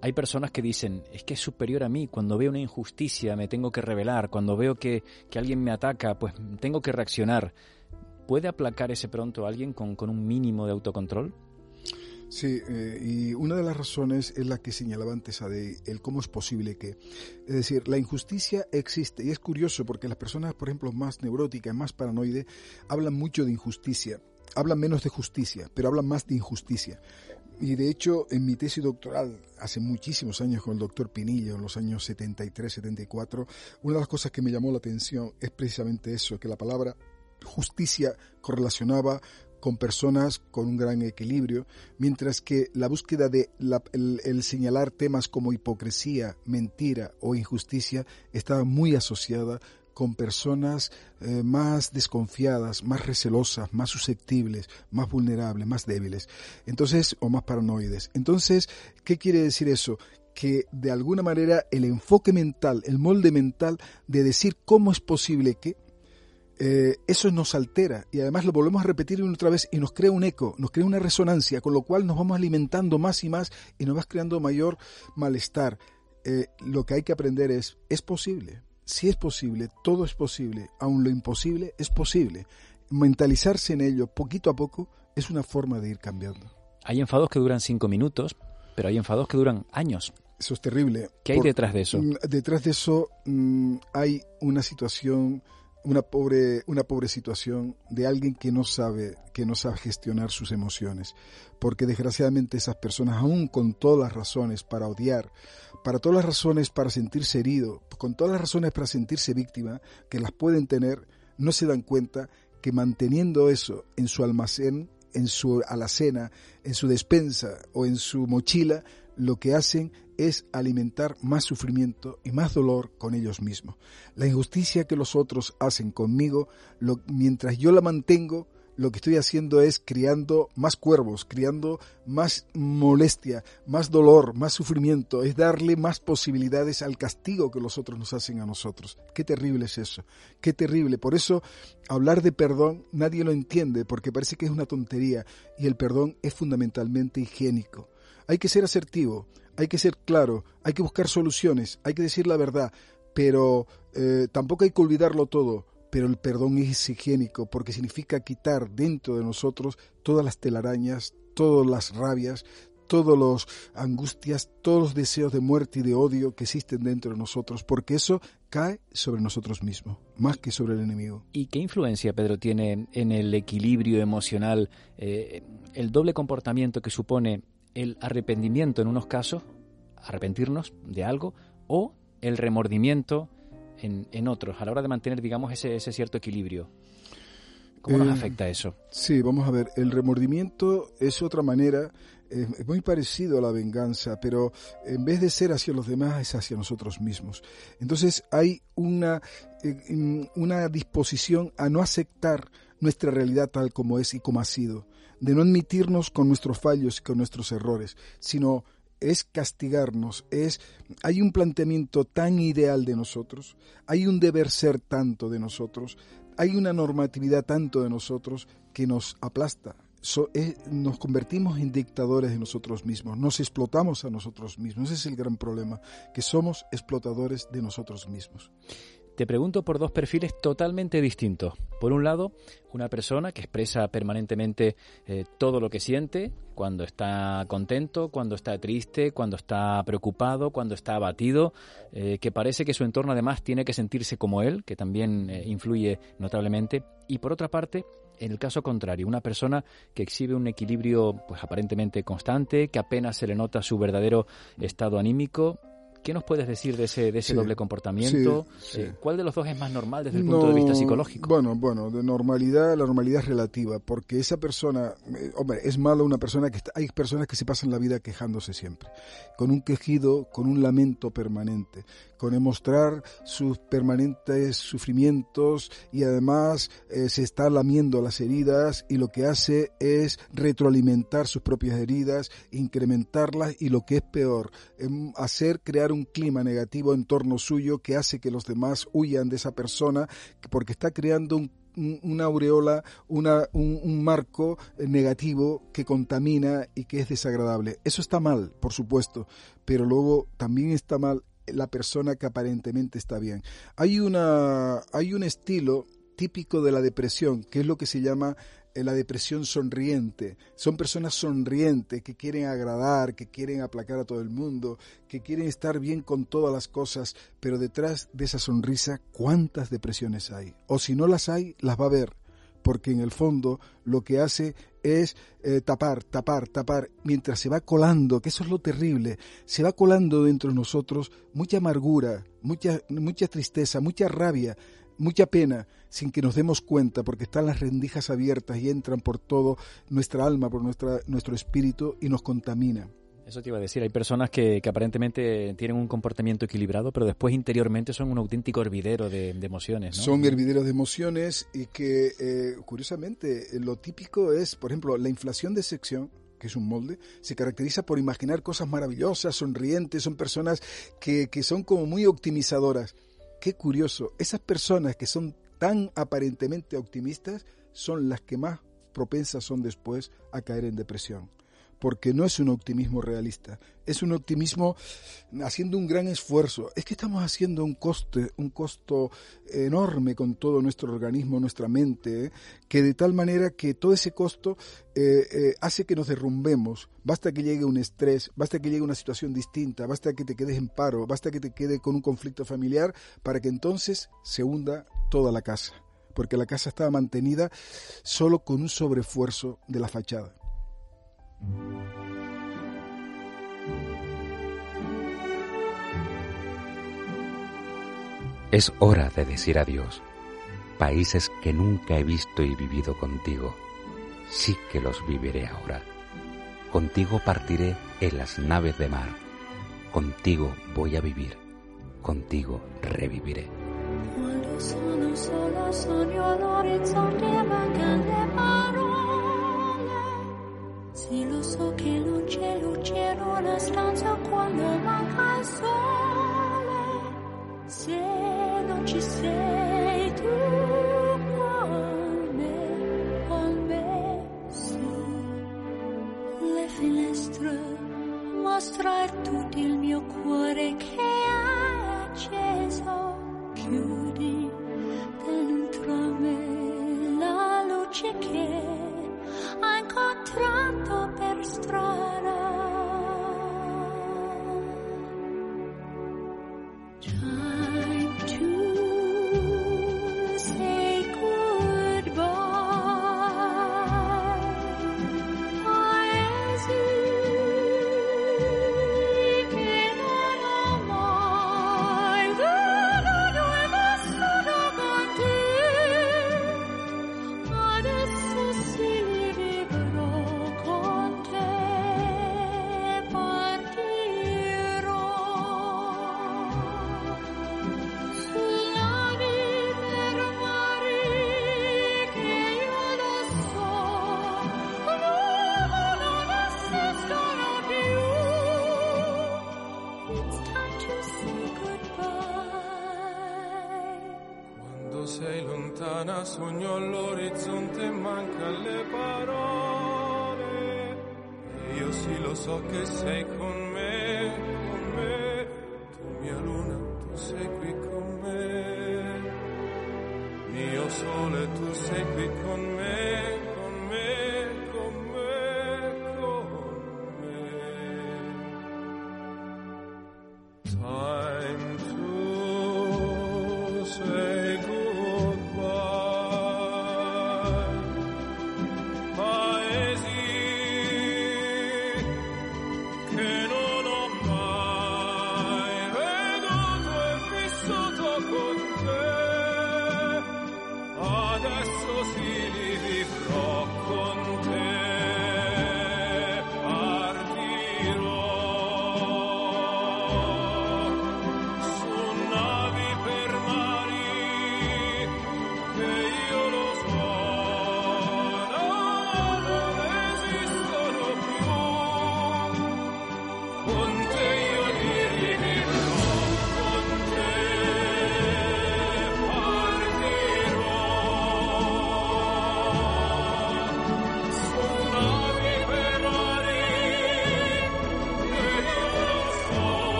Hay personas que dicen, es que es superior a mí, cuando veo una injusticia me tengo que revelar, cuando veo que, alguien me ataca, pues tengo que reaccionar. ¿Puede aplacar ese pronto alguien con, con un mínimo de autocontrol?
Sí, eh, y una de las razones es la que señalaba antes de el cómo es posible que, es decir, la injusticia existe y es curioso porque las personas, por ejemplo, más neuróticas, más paranoides, hablan mucho de injusticia, hablan menos de justicia, pero hablan más de injusticia. Y de hecho, en mi tesis doctoral, hace muchísimos años con el doctor Pinillo, en los años 73, 74, una de las cosas que me llamó la atención es precisamente eso, que la palabra justicia correlacionaba con personas con un gran equilibrio, mientras que la búsqueda de el, señalar temas como hipocresía, mentira o injusticia estaba muy asociada con personas eh, más desconfiadas, más recelosas, más susceptibles, más vulnerables, más débiles, entonces o más paranoides. Entonces, ¿qué quiere decir eso? que de alguna manera el enfoque mental, el molde mental de decir cómo es posible que eh, eso nos altera y además lo volvemos a repetir una otra vez y nos crea un eco, nos crea una resonancia, con lo cual nos vamos alimentando más y más y nos va creando mayor malestar. Eh, lo que hay que aprender es, es posible, si es posible, todo es posible, aun lo imposible es posible. Mentalizarse en ello poquito a poco es una forma de ir cambiando.
Hay enfados que duran cinco minutos, pero hay enfados que duran años.
Eso es terrible.
¿Qué hay detrás de eso?
Mm, detrás de eso mm, hay una situación, una pobre, una pobre situación de alguien que no sabe, que no sabe gestionar sus emociones. Porque desgraciadamente esas personas, aún con todas las razones para odiar, para todas las razones para sentirse herido, con todas las razones para sentirse víctima, que las pueden tener, no se dan cuenta que manteniendo eso en su almacén, en su alacena, en su despensa o en su mochila, lo que hacen es alimentar más sufrimiento y más dolor con ellos mismos. La injusticia que los otros hacen conmigo, mientras yo la mantengo, lo que estoy haciendo es criando más cuervos, criando más molestia, más dolor, más sufrimiento, es darle más posibilidades al castigo que los otros nos hacen a nosotros. Qué terrible es eso, qué terrible. Por eso hablar de perdón nadie lo entiende porque parece que es una tontería y el perdón es fundamentalmente higiénico. Hay que ser asertivo, hay que ser claro, hay que buscar soluciones, hay que decir la verdad, pero eh, tampoco hay que olvidarlo todo. Pero el perdón es higiénico porque significa quitar dentro de nosotros todas las telarañas, todas las rabias, todas las angustias, todos los deseos de muerte y de odio que existen dentro de nosotros, porque eso cae sobre nosotros mismos, más que sobre el enemigo.
¿Y qué influencia, Pedro, tiene en el equilibrio emocional eh, el doble comportamiento que supone el arrepentimiento en unos casos, arrepentirnos de algo, o el remordimiento en, en otros, a la hora de mantener, digamos, ese, ese cierto equilibrio. ¿Cómo nos
Eh,
afecta eso?
Sí, vamos a ver, el remordimiento es otra manera, eh, es muy parecido a la venganza, pero en vez de ser hacia los demás es hacia nosotros mismos. Entonces hay una, eh, mm, una disposición a no aceptar nuestra realidad tal como es y como ha sido, de no admitirnos con nuestros fallos y con nuestros errores, sino es castigarnos, es hay un planteamiento tan ideal de nosotros, hay un deber ser tanto de nosotros, hay una normatividad tanto de nosotros que nos aplasta. So- eh, nos convertimos en dictadores de nosotros mismos, nos explotamos a nosotros mismos. Ese es el gran problema, que somos explotadores de nosotros mismos.
Te pregunto por dos perfiles totalmente distintos. Por un lado, una persona que expresa permanentemente eh, todo lo que siente, cuando está contento, cuando está triste, cuando está preocupado, cuando está abatido, eh, que parece que su entorno además tiene que sentirse como él, que también eh, influye notablemente. Y por otra parte, en el caso contrario, una persona que exhibe un equilibrio pues aparentemente constante, que apenas se le nota su verdadero estado anímico. ¿Qué nos puedes decir de ese, de ese
Sí,
doble comportamiento?
sí, sí.
Eh, ¿Cuál de los dos es más normal desde el punto de vista psicológico?
Bueno, bueno, de normalidad, la normalidad es relativa, porque esa persona, eh, hombre, es malo una persona que está, hay personas que se pasan la vida quejándose siempre, con un quejido, con un lamento permanente, con demostrar sus permanentes sufrimientos y además eh, se está lamiendo las heridas y lo que hace es retroalimentar sus propias heridas, incrementarlas y lo que es peor, em, hacer crear un clima negativo en torno suyo que hace que los demás huyan de esa persona porque está creando un un- una aureola, una, un, un marco eh, negativo que contamina y que es desagradable. Eso está mal, por supuesto, pero luego también está mal la persona que aparentemente está bien. Hay, una, hay un estilo típico de la depresión, que es lo que se llama la depresión sonriente. Son personas sonrientes que quieren agradar, que quieren aplacar a todo el mundo, que quieren estar bien con todas las cosas, pero detrás de esa sonrisa, ¿cuántas depresiones hay? O si no las hay, las va a ver, porque en el fondo lo que hace es eh, tapar, tapar, tapar, mientras se va colando, que eso es lo terrible, se va colando dentro de nosotros mucha amargura, mucha, mucha tristeza, mucha rabia, mucha pena, sin que nos demos cuenta, porque están las rendijas abiertas y entran por todo nuestra alma, por nuestra, nuestro espíritu y nos contaminan.
Eso te iba a decir, hay personas que, que aparentemente tienen un comportamiento equilibrado, pero después interiormente son un auténtico hervidero de, de emociones. ¿no?
Son hervideros de emociones y que, eh, curiosamente, lo típico es, por ejemplo, la inflación de sección que es un molde, se caracteriza por imaginar cosas maravillosas, sonrientes, son personas que, que son como muy optimizadoras. Qué curioso, esas personas que son tan aparentemente optimistas son las que más propensas son después a caer en depresión porque no es un optimismo realista, es un optimismo haciendo un gran esfuerzo. Es que estamos haciendo un coste, un costo enorme con todo nuestro organismo, nuestra mente, ¿eh? que de tal manera que todo ese costo eh, eh, hace que nos derrumbemos. Basta que llegue un estrés, basta que llegue una situación distinta, basta que te quedes en paro, basta que te quede con un conflicto familiar para que entonces se hunda toda la casa, porque la casa estaba mantenida solo con un sobreesfuerzo de la fachada.
Es hora de decir adiós. Países que nunca he visto y vivido contigo, sí que los viviré ahora. Contigo partiré en las naves de mar. Contigo voy a vivir. Contigo reviviré.
Sì, lo so che non c'è luce in una stanza quando manca il sole. Se non ci sei tu con me, con me su le finestre, mostra tutto il mio cuore che è acceso. Chiudi
los hijos.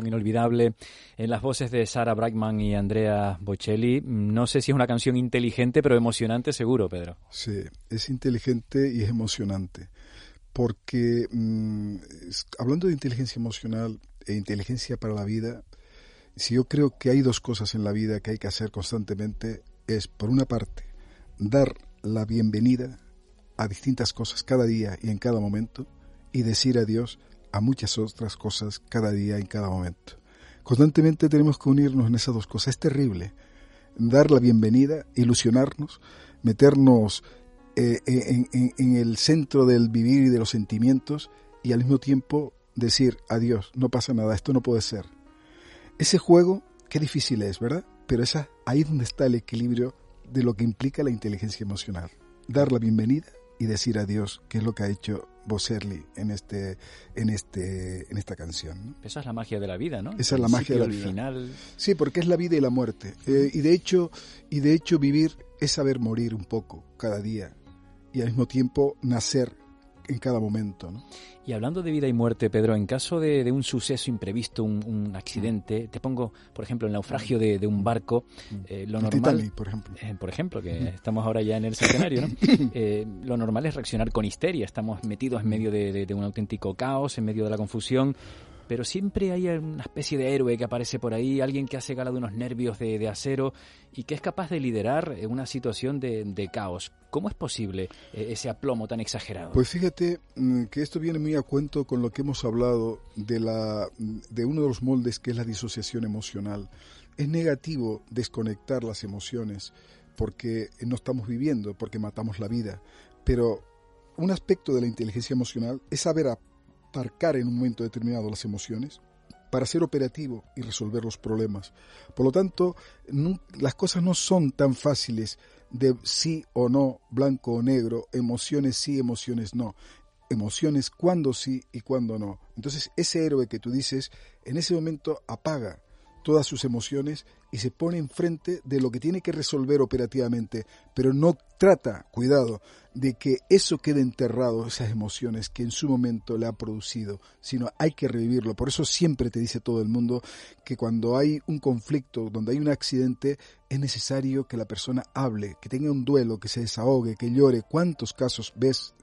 Inolvidable en las voces de Sara Brightman y Andrea Bocelli. No sé si es una canción inteligente, pero emocionante seguro, Pedro.
Sí, es inteligente y es emocionante. Porque mm, hablando de inteligencia emocional e inteligencia para la vida, si yo creo que hay dos cosas en la vida que hay que hacer constantemente, es por una parte dar la bienvenida a distintas cosas cada día y en cada momento y decir adiós a muchas otras cosas cada día, en cada momento. Constantemente tenemos que unirnos en esas dos cosas. Es terrible dar la bienvenida, ilusionarnos, meternos eh, en, en el centro del vivir y de los sentimientos y al mismo tiempo decir adiós, no pasa nada, esto no puede ser. Ese juego, qué difícil es, ¿verdad? Pero esa, ahí es donde está el equilibrio de lo que implica la inteligencia emocional. Dar la bienvenida y decir adiós, que es lo que ha hecho Boserli en este en este en esta canción.
Esa es la magia de la vida, ¿no?
Esa es la magia de la vida.
final.
Sí, porque es la vida y la muerte. Eh, y de hecho y de hecho vivir es saber morir un poco cada día y al mismo tiempo nacer en cada momento. ¿no?
Y hablando de vida y muerte, Pedro, en caso de, un suceso imprevisto, un, accidente, te pongo, por ejemplo, el naufragio de, un barco, eh, lo normal...
por ejemplo.
Eh, por ejemplo, que estamos ahora ya en el escenario, ¿no? [coughs] Eh, lo normal es reaccionar con histeria, estamos metidos en medio de, de un auténtico caos, en medio de la confusión pero siempre hay una especie de héroe que aparece por ahí, alguien que hace gala de unos nervios de, acero y que es capaz de liderar una situación de, caos. ¿Cómo es posible eh, ese aplomo tan exagerado?
Pues fíjate mm, que esto viene muy a cuento con lo que hemos hablado de, la, de uno de los moldes que es la disociación emocional. Es negativo desconectar las emociones porque no estamos viviendo, porque matamos la vida, pero un aspecto de la inteligencia emocional es saber en un momento determinado las emociones para ser operativo y resolver los problemas. Por lo tanto, las cosas no son tan fáciles de sí o no, blanco o negro, emociones sí, emociones no. Emociones cuando sí y cuando no. Entonces, ese héroe que tú dices, en ese momento apaga todas sus emociones y se pone enfrente de lo que tiene que resolver operativamente, pero no trata, cuidado, de que eso quede enterrado, esas emociones que en su momento le ha producido, sino hay que revivirlo. Por eso siempre te dice todo el mundo que cuando hay un conflicto, donde hay un accidente, es necesario que la persona hable, que tenga un duelo, que se desahogue, que llore. ¿Cuántos casos ves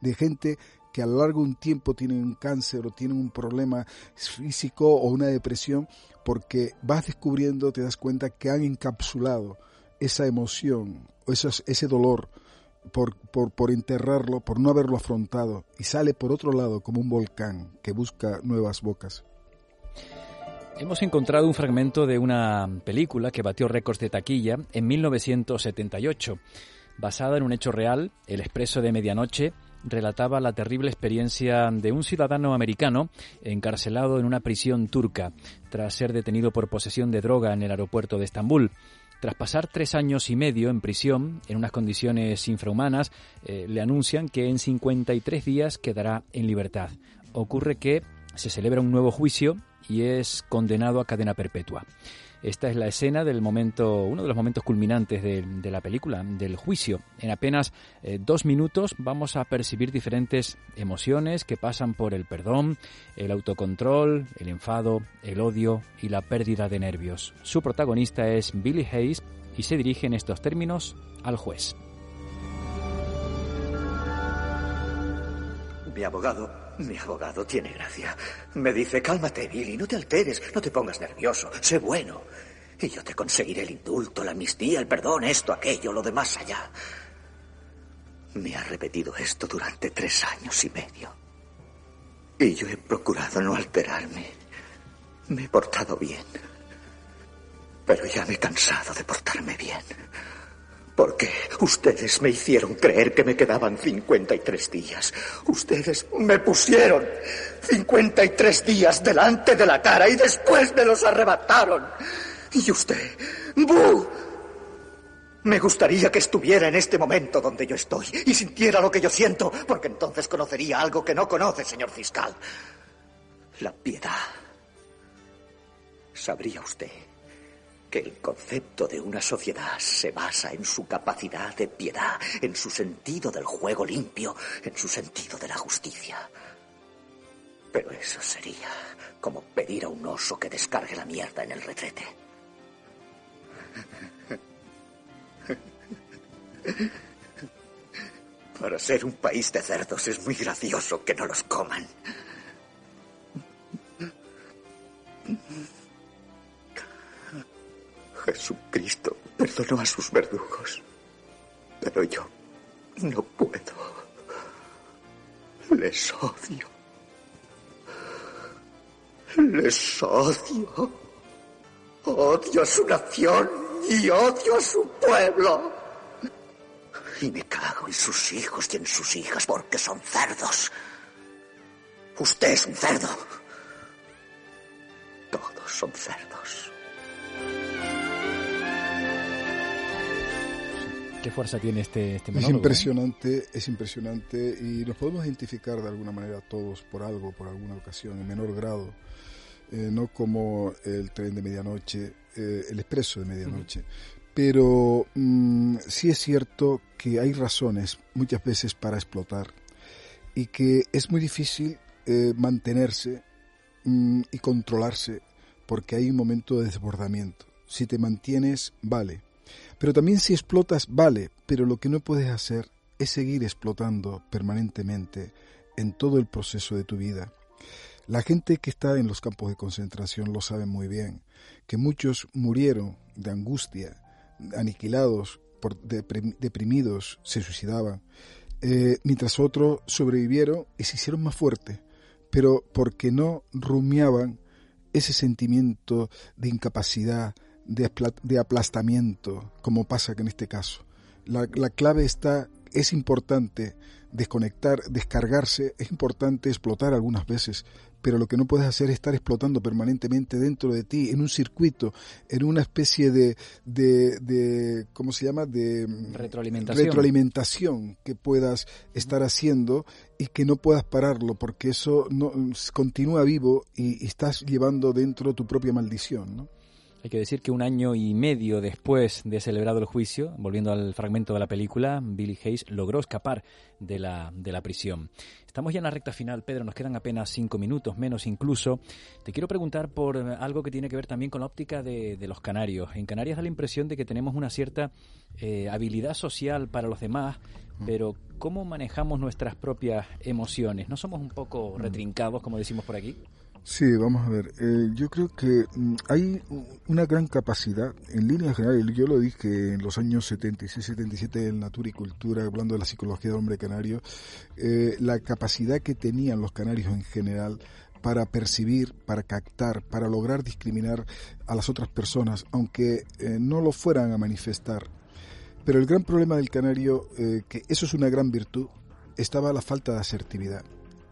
de gente que a lo largo de un tiempo tienen un cáncer o tienen un problema físico o una depresión, porque vas descubriendo, te das cuenta que han encapsulado esa emoción, o ese dolor, por, por, enterrarlo, por no haberlo afrontado, y sale por otro lado como un volcán que busca nuevas bocas.
Hemos encontrado un fragmento de una película que batió récords de taquilla en 1978. Basada en un hecho real, El Expreso de Medianoche relataba la terrible experiencia de un ciudadano americano encarcelado en una prisión turca tras ser detenido por posesión de droga en el aeropuerto de Estambul. Tras pasar tres años y medio en prisión, en unas condiciones infrahumanas, eh, le anuncian que en 53 días quedará en libertad. Ocurre que se celebra un nuevo juicio y es condenado a cadena perpetua. Esta es la escena del momento, uno de los momentos culminantes de, la película, del juicio. En apenas eh, dos minutos vamos a percibir diferentes emociones que pasan por el perdón, el autocontrol, el enfado, el odio y la pérdida de nervios. Su protagonista es Billy Hayes y se dirige en estos términos al juez.
Mi abogado, mi abogado tiene gracia. Me dice, cálmate, Billy, no te alteres, no te pongas nervioso, sé bueno. Y yo te conseguiré el indulto, la amnistía, el perdón, esto, aquello, lo demás allá. Me ha repetido esto durante tres años y medio. Y yo he procurado no alterarme. Me he portado bien. Pero ya me he cansado de portarme bien. Porque ustedes me hicieron creer que me quedaban 53 días. Ustedes me pusieron 53 días delante de la cara y después me los arrebataron. Y usted, ¡bu! Me gustaría que estuviera en este momento donde yo estoy y sintiera lo que yo siento, porque entonces conocería algo que no conoce, señor fiscal. La piedad. Sabría usted que el concepto de una sociedad se basa en su capacidad de piedad, en su sentido del juego limpio, en su sentido de la justicia. Pero eso sería como pedir a un oso que descargue la mierda en el retrete. Para ser un país de cerdos es muy gracioso que no los coman. Jesucristo perdonó a sus verdugos, pero yo no puedo. Les odio. Les odio. Odio a su nación y odio a su pueblo. Y me cago en sus hijos y en sus hijas porque son cerdos. Usted es un cerdo. Todos son cerdos.
¿Qué fuerza tiene este, este
Es
monólogo, eh?
impresionante, es impresionante y nos podemos identificar de alguna manera todos por algo, por alguna ocasión, en menor grado, eh, no como el tren de medianoche, eh, el expreso de medianoche. Pero mm, sí es cierto que hay razones muchas veces para explotar y que es muy difícil eh, mantenerse mm, y controlarse porque hay un momento de desbordamiento. Si te mantienes, vale. Pero también si explotas, vale, pero lo que no puedes hacer es seguir explotando permanentemente en todo el proceso de tu vida. La gente que está en los campos de concentración lo sabe muy bien, que muchos murieron de angustia, aniquilados, por deprim- deprimidos, se suicidaban, eh, mientras otros sobrevivieron y se hicieron más fuertes, pero porque no rumiaban ese sentimiento de incapacidad, de, apla- de aplastamiento, como pasa que en este caso. La, la clave está, es importante desconectar, descargarse, es importante explotar algunas veces, pero lo que no puedes hacer es estar explotando permanentemente dentro de ti, en un circuito, en una especie de, de, de ¿cómo se llama? De mm,
Retroalimentación.
retroalimentación que puedas estar haciendo y que no puedas pararlo, porque eso no continúa vivo y, y estás llevando dentro tu propia maldición, ¿no?
Hay que decir que un año y medio después de celebrado el juicio, volviendo al fragmento de la película, Billy Hayes logró escapar de la, de la prisión. Estamos ya en la recta final, Pedro, nos quedan apenas cinco minutos, menos incluso. Te quiero preguntar por algo que tiene que ver también con la óptica de, de los canarios. En Canarias da la impresión de que tenemos una cierta eh, habilidad social para los demás, pero ¿cómo manejamos nuestras propias emociones? ¿No somos un poco retrincados, como decimos por aquí?
Sí, vamos a ver. Eh, yo creo que mm, hay una gran capacidad, en línea general, yo lo dije en los años 76-77 en Natura y Cultura, hablando de la psicología del hombre canario, eh, la capacidad que tenían los canarios en general para percibir, para captar, para lograr discriminar a las otras personas, aunque eh, no lo fueran a manifestar. Pero el gran problema del canario, eh, que eso es una gran virtud, estaba la falta de asertividad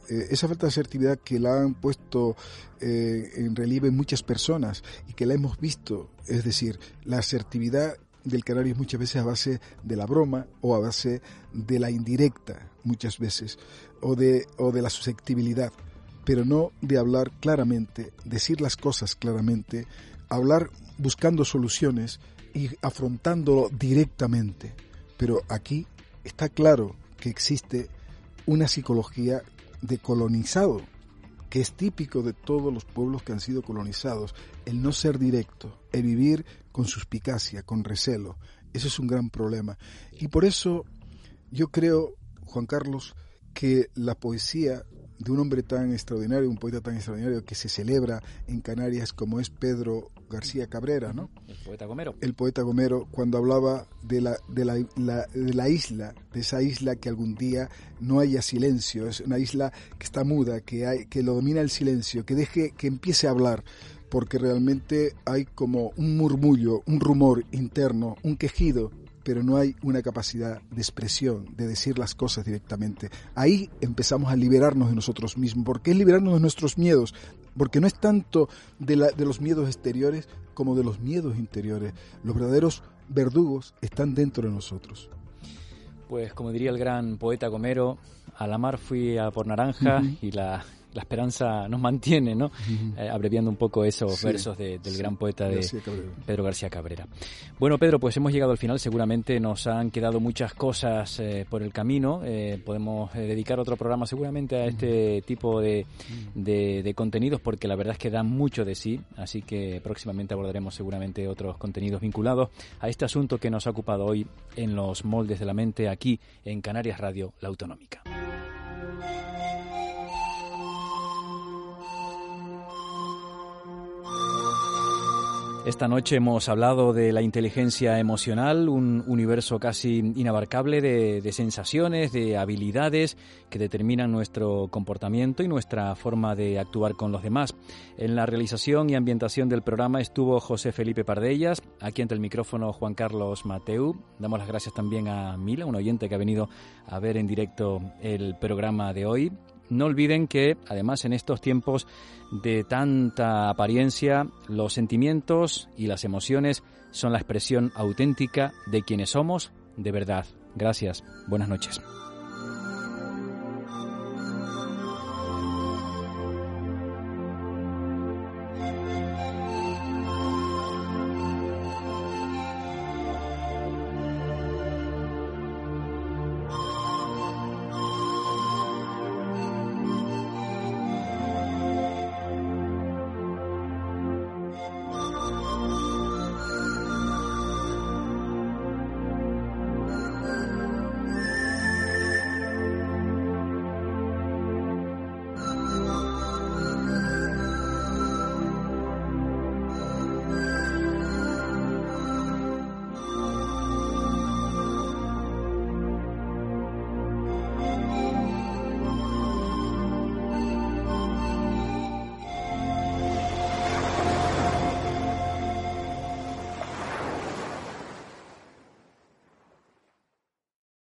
eh, esa falta de asertividad que la han puesto eh, en relieve muchas personas y que la hemos visto, es decir, la asertividad del canario es muchas veces a base de la broma o a base de la indirecta, muchas veces, o de, o de la susceptibilidad, pero no de hablar claramente, decir las cosas claramente, hablar buscando soluciones y afrontándolo directamente. Pero aquí está claro que existe una psicología de colonizado, que es típico de todos los pueblos que han sido colonizados, el no ser directo, el vivir con suspicacia, con recelo. Eso es un gran problema. Y por eso yo creo, Juan Carlos, que la poesía de un hombre tan extraordinario, un poeta tan extraordinario que se celebra en Canarias como es Pedro García Cabrera, ¿no?
El poeta Gomero.
el poeta Gomero cuando hablaba de la, de la, la- de la isla, de esa isla que algún día no haya silencio, es una isla que está muda, que, hay, que lo domina el silencio, que deje, que empiece a hablar, porque realmente hay como un murmullo, un rumor interno, un quejido, pero no hay una capacidad de expresión, de decir las cosas directamente. Ahí empezamos a liberarnos de nosotros mismos, porque es liberarnos de nuestros miedos, porque no es tanto de, la- de los miedos exteriores como de los miedos interiores. Los verdaderos verdugos están dentro de nosotros.
Pues como diría el gran poeta Gomero, a la mar fui a por naranja y la, la esperanza nos mantiene, ¿no? Eh, abreviando un poco esos
Sí,
versos de- del
sí,
gran poeta de
García.
Pedro García Cabrera. Bueno, Pedro, pues hemos llegado al final. Seguramente nos han quedado muchas cosas eh, por el camino. Eh, podemos dedicar otro programa seguramente a este tipo de, de- de contenidos porque la verdad es que dan mucho de sí. Así que próximamente abordaremos seguramente otros contenidos vinculados a este asunto que nos ha ocupado hoy en los moldes de la mente aquí en Canarias Radio, la autonómica. Esta noche hemos hablado de la inteligencia emocional, un universo casi inabarcable de, de, sensaciones, de habilidades que determinan nuestro comportamiento y nuestra forma de actuar con los demás. En la realización y ambientación del programa estuvo José Felipe Pardellas, aquí ante el micrófono Juan Carlos Mateu. Damos las gracias también a Mila, un oyente que ha venido a ver en directo el programa de hoy. No olviden que, además, en estos tiempos de tanta apariencia, los sentimientos y las emociones son la expresión auténtica de quienes somos de verdad. Gracias. Buenas noches.